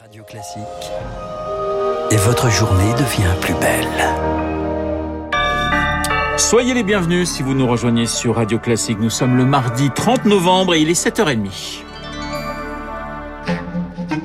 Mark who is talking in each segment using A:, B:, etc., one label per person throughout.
A: Radio Classique. Et votre journée devient plus belle.
B: Soyez les bienvenus si vous nous rejoignez sur Radio Classique. Nous sommes le mardi 30 novembre et il est 7h30.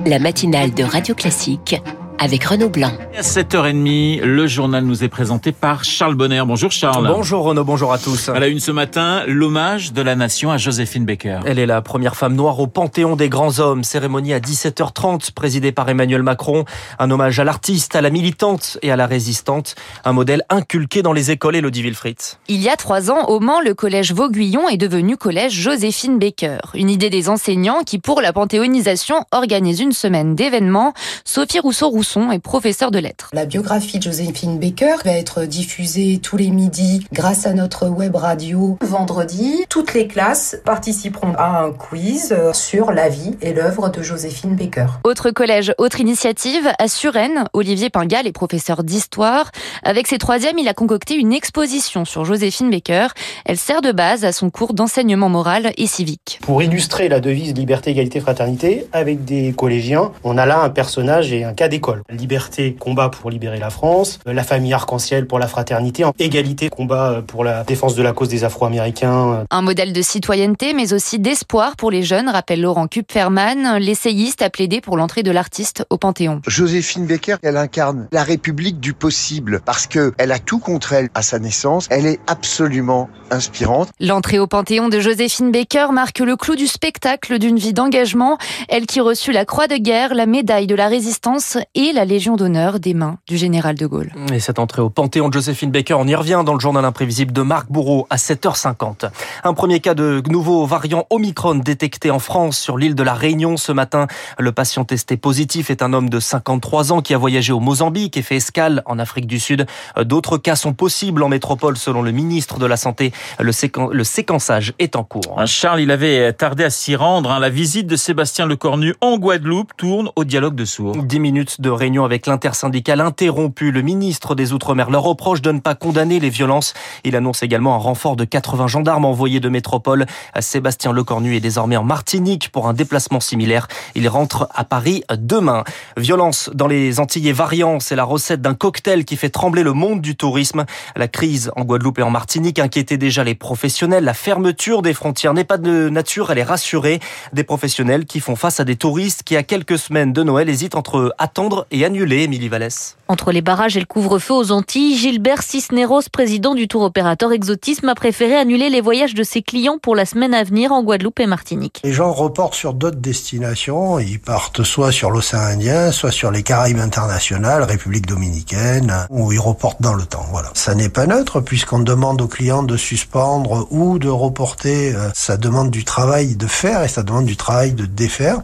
C: La matinale de Radio Classique avec Renaud Blanc.
B: À 7h30, le journal nous est présenté par Charles Bonner. Bonjour Charles.
D: Bonjour Renaud, bonjour à tous.
B: À la une ce matin, l'hommage de la nation à Joséphine Baker.
D: Elle est la première femme noire au Panthéon des grands hommes. Cérémonie à 17h30, présidée par Emmanuel Macron. Un hommage à l'artiste, à la militante et à la résistante. Un modèle inculqué dans les écoles, Elodie Wilfried.
E: Il y a trois ans, au Mans, le collège Vauguyon est devenu collège Joséphine Baker. Une idée des enseignants qui, pour la panthéonisation, organise une semaine d'événements. Sophie Rousseau-Rousseau est professeur de lettres.
F: La biographie de Joséphine Baker va être diffusée tous les midis grâce à notre web radio. Vendredi, toutes les classes participeront à un quiz sur la vie et l'œuvre de Joséphine Baker.
E: Autre collège, autre initiative, à Suresnes, Olivier Pingal est professeur d'histoire. Avec ses troisièmes, il a concocté une exposition sur Joséphine Baker. Elle sert de base à son cours d'enseignement moral et civique.
G: Pour illustrer la devise liberté, égalité, fraternité, avec des collégiens, on a là un personnage et un cas d'école. Liberté, combat pour libérer la France. La famille arc-en-ciel pour la fraternité. Égalité, combat pour la défense de la cause des Afro-Américains.
E: Un modèle de citoyenneté, mais aussi d'espoir pour les jeunes, rappelle Laurent Kupferman. L'essayiste a plaidé pour l'entrée de l'artiste au Panthéon.
H: Joséphine Baker, elle incarne la République du possible parce que elle a tout contre elle à sa naissance. Elle est absolument inspirante.
E: L'entrée au Panthéon de Joséphine Baker marque le clou du spectacle d'une vie d'engagement. Elle qui reçut la Croix de guerre, la médaille de la résistance et la Légion d'honneur des mains du général de Gaulle.
D: Et cette entrée au Panthéon de Joséphine Baker, on y revient dans le journal imprévisible de Marc Bourreau à 7h50. Un premier cas de nouveau variant Omicron détecté en France sur l'île de la Réunion ce matin. Le patient testé positif est un homme de 53 ans qui a voyagé au Mozambique et fait escale en Afrique du Sud. D'autres cas sont possibles en métropole selon le ministre de la Santé. Le, séquen le séquençage est en cours.
B: Charles, il avait tardé à s'y rendre. La visite de Sébastien Lecornu en Guadeloupe tourne au dialogue de sourds.
D: 10 minutes de réunion avec l'intersyndicale interrompue. Le ministre des Outre-mer leur reproche de ne pas condamner les violences. Il annonce également un renfort de 80 gendarmes envoyés de métropole. Sébastien Lecornu est désormais en Martinique pour un déplacement similaire. Il rentre à Paris demain. Violence dans les Antilles variants, c'est la recette d'un cocktail qui fait trembler le monde du tourisme. La crise en Guadeloupe et en Martinique inquiétait déjà les professionnels. La fermeture des frontières n'est pas de nature, elle est rassurée. Des professionnels qui font face à des touristes qui, à quelques semaines de Noël, hésitent entre attendre et annuler, Émilie Vallès.
I: Entre les barrages et le couvre-feu aux Antilles, Gilbert Cisneros, président du tour opérateur Exotisme, a préféré annuler les voyages de ses clients pour la semaine à venir en Guadeloupe et Martinique.
J: Les gens reportent sur d'autres destinations. Ils partent soit sur l'océan Indien, soit sur les Caraïbes internationales, République dominicaine, ou ils reportent dans le temps. Voilà. Ça n'est pas neutre puisqu'on demande aux clients de suspendre ou de reporter. Ça demande du travail de faire et ça demande du travail de défaire.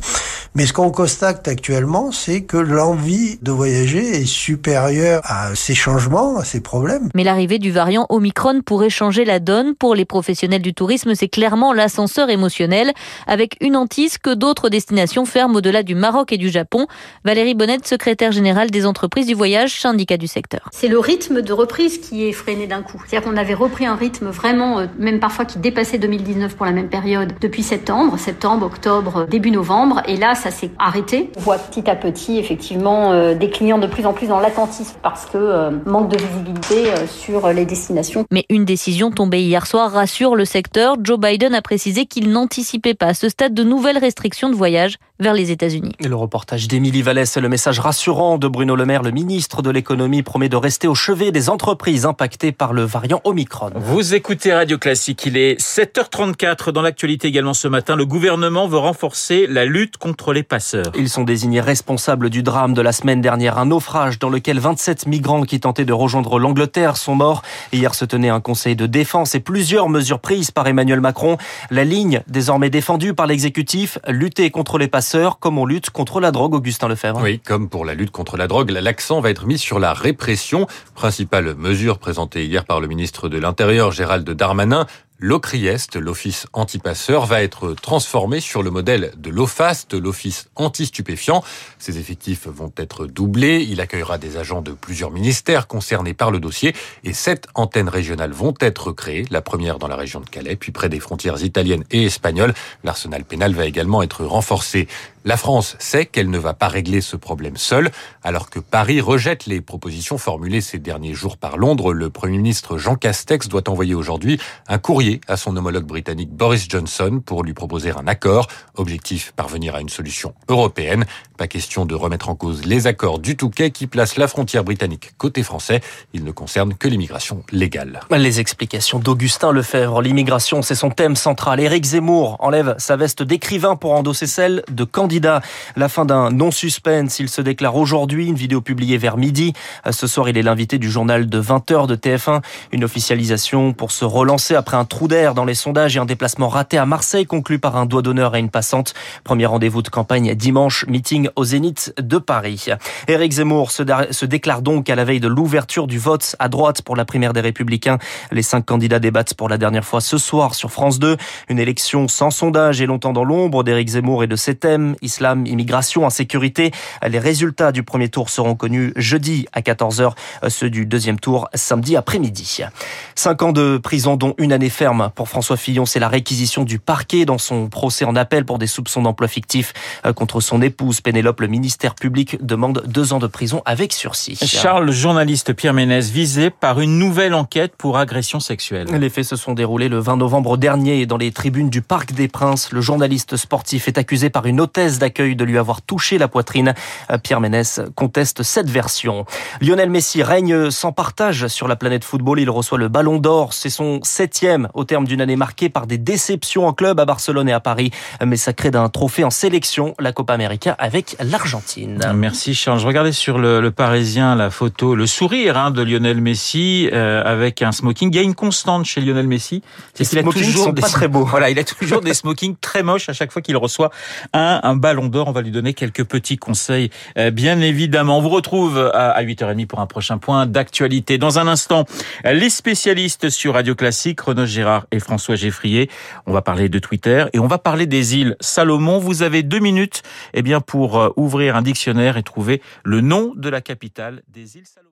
J: Mais ce qu'on constate actuellement, c'est que l'envie de voyager est supérieure à ces changements, à ces problèmes.
I: Mais l'arrivée du variant Omicron pourrait changer la donne. Pour les professionnels du tourisme, c'est clairement l'ascenseur émotionnel, avec une hantise que d'autres destinations ferment au-delà du Maroc et du Japon. Valérie Bonnet, secrétaire générale des entreprises du voyage, syndicat du secteur.
K: C'est le rythme de reprise qui est freiné d'un coup. C'est-à-dire qu'on avait repris un rythme vraiment, même parfois qui dépassait 2019 pour la même période, depuis septembre, septembre, octobre, début novembre, et là, ça s'est arrêté. On voit petit à petit, effectivement, euh, des clients de plus en plus dans l'attentisme parce que euh, manque de visibilité euh, sur les destinations.
I: Mais une décision tombée hier soir rassure le secteur. Joe Biden a précisé qu'il n'anticipait pas à ce stade de nouvelles restrictions de voyage vers les États-Unis.
D: Et le reportage d'Émilie Vallès et le message rassurant de Bruno Le Maire, le ministre de l'économie, promet de rester au chevet des entreprises impactées par le variant Omicron.
B: Vous écoutez Radio Classique, il est 7h34 dans l'actualité également ce matin. Le gouvernement veut renforcer la lutte contre les passeurs.
D: Ils sont désignés responsables du drame de la semaine dernière, un naufrage dans lequel 27 migrants qui tentaient de rejoindre l'Angleterre sont morts. Hier se tenait un conseil de défense et plusieurs mesures prises par Emmanuel Macron. La ligne désormais défendue par l'exécutif, lutter contre les passeurs comme on lutte contre la drogue, Augustin Lefebvre.
L: Oui, comme pour la lutte contre la drogue, l'accent va être mis sur la répression. Principale mesure présentée hier par le ministre de l'Intérieur, Gérald Darmanin, L'OCRIEST, l'Office antipasseur, va être transformé sur le modèle de l'OFAST, l'Office anti-stupéfiant. Ses effectifs vont être doublés. Il accueillera des agents de plusieurs ministères concernés par le dossier et sept antennes régionales vont être créées. La première dans la région de Calais, puis près des frontières italiennes et espagnoles. L'arsenal pénal va également être renforcé. La France sait qu'elle ne va pas régler ce problème seule, alors que Paris rejette les propositions formulées ces derniers jours par Londres. Le Premier ministre Jean Castex doit envoyer aujourd'hui un courrier à son homologue britannique Boris Johnson pour lui proposer un accord. Objectif, parvenir à une solution européenne. Pas question de remettre en cause les accords du Touquet qui placent la frontière britannique côté français. Il ne concerne que l'immigration légale.
D: Les explications d'Augustin Lefebvre. L'immigration, c'est son thème central. Éric Zemmour enlève sa veste d'écrivain pour endosser celle de candidat. La fin d'un non-suspense. Il se déclare aujourd'hui. Une vidéo publiée vers midi. Ce soir, il est l'invité du journal de 20h de TF1. Une officialisation pour se relancer après un trou d'air dans les sondages et un déplacement raté à Marseille conclu par un doigt d'honneur à une passante. Premier rendez-vous de campagne dimanche. Meeting au Zénith de Paris. Éric Zemmour se, déclare donc à la veille de l'ouverture du vote à droite pour la primaire des Républicains. Les cinq candidats débattent pour la dernière fois ce soir sur France 2. Une élection sans sondage et longtemps dans l'ombre d'Éric Zemmour et de ses thèmes, islam, immigration, insécurité. Les résultats du premier tour seront connus jeudi à 14h, ceux du deuxième tour samedi après-midi. Cinq ans de prison dont une année ferme pour François Fillon, c'est la réquisition du parquet dans son procès en appel pour des soupçons d'emploi fictif contre son épouse Pénélope. Le ministère public demande deux ans de prison avec sursis.
B: Charles, journaliste Pierre Ménès, visé par une nouvelle enquête pour agression sexuelle.
D: Les faits se sont déroulés le 20 novembre dernier dans les tribunes du Parc des Princes. Le journaliste sportif est accusé par une hôtesse d'accueil de lui avoir touché la poitrine. Pierre Ménès conteste cette version. Lionel Messi règne sans partage sur la planète football. Il reçoit le Ballon d'Or. C'est son septième au terme d'une année marquée par des déceptions en club à Barcelone et à Paris, mais sacré d'un trophée en sélection, la Copa América avec l'Argentine.
B: Merci Charles. Je regardais sur le, le Parisien la photo, le sourire hein, de Lionel Messi euh, avec un smoking. Il y a une constante chez Lionel Messi,
D: c'est qu'il a toujours sont
B: des
D: pas très beaux.
B: Voilà, il a toujours des smokings très moches à chaque fois qu'il reçoit un, un Ballon d'Or. On va lui donner quelques petits conseils, euh, bien évidemment. On vous retrouve à, à 8h30 pour un prochain point d'actualité. Dans un instant, les spécialistes sur Radio Classique, Renaud Gérard et François Geffrier. On va parler de Twitter et on va parler des îles Salomon. Vous avez deux minutes, eh bien, pour ouvrir un dictionnaire et trouver le nom de la capitale des îles Salomon.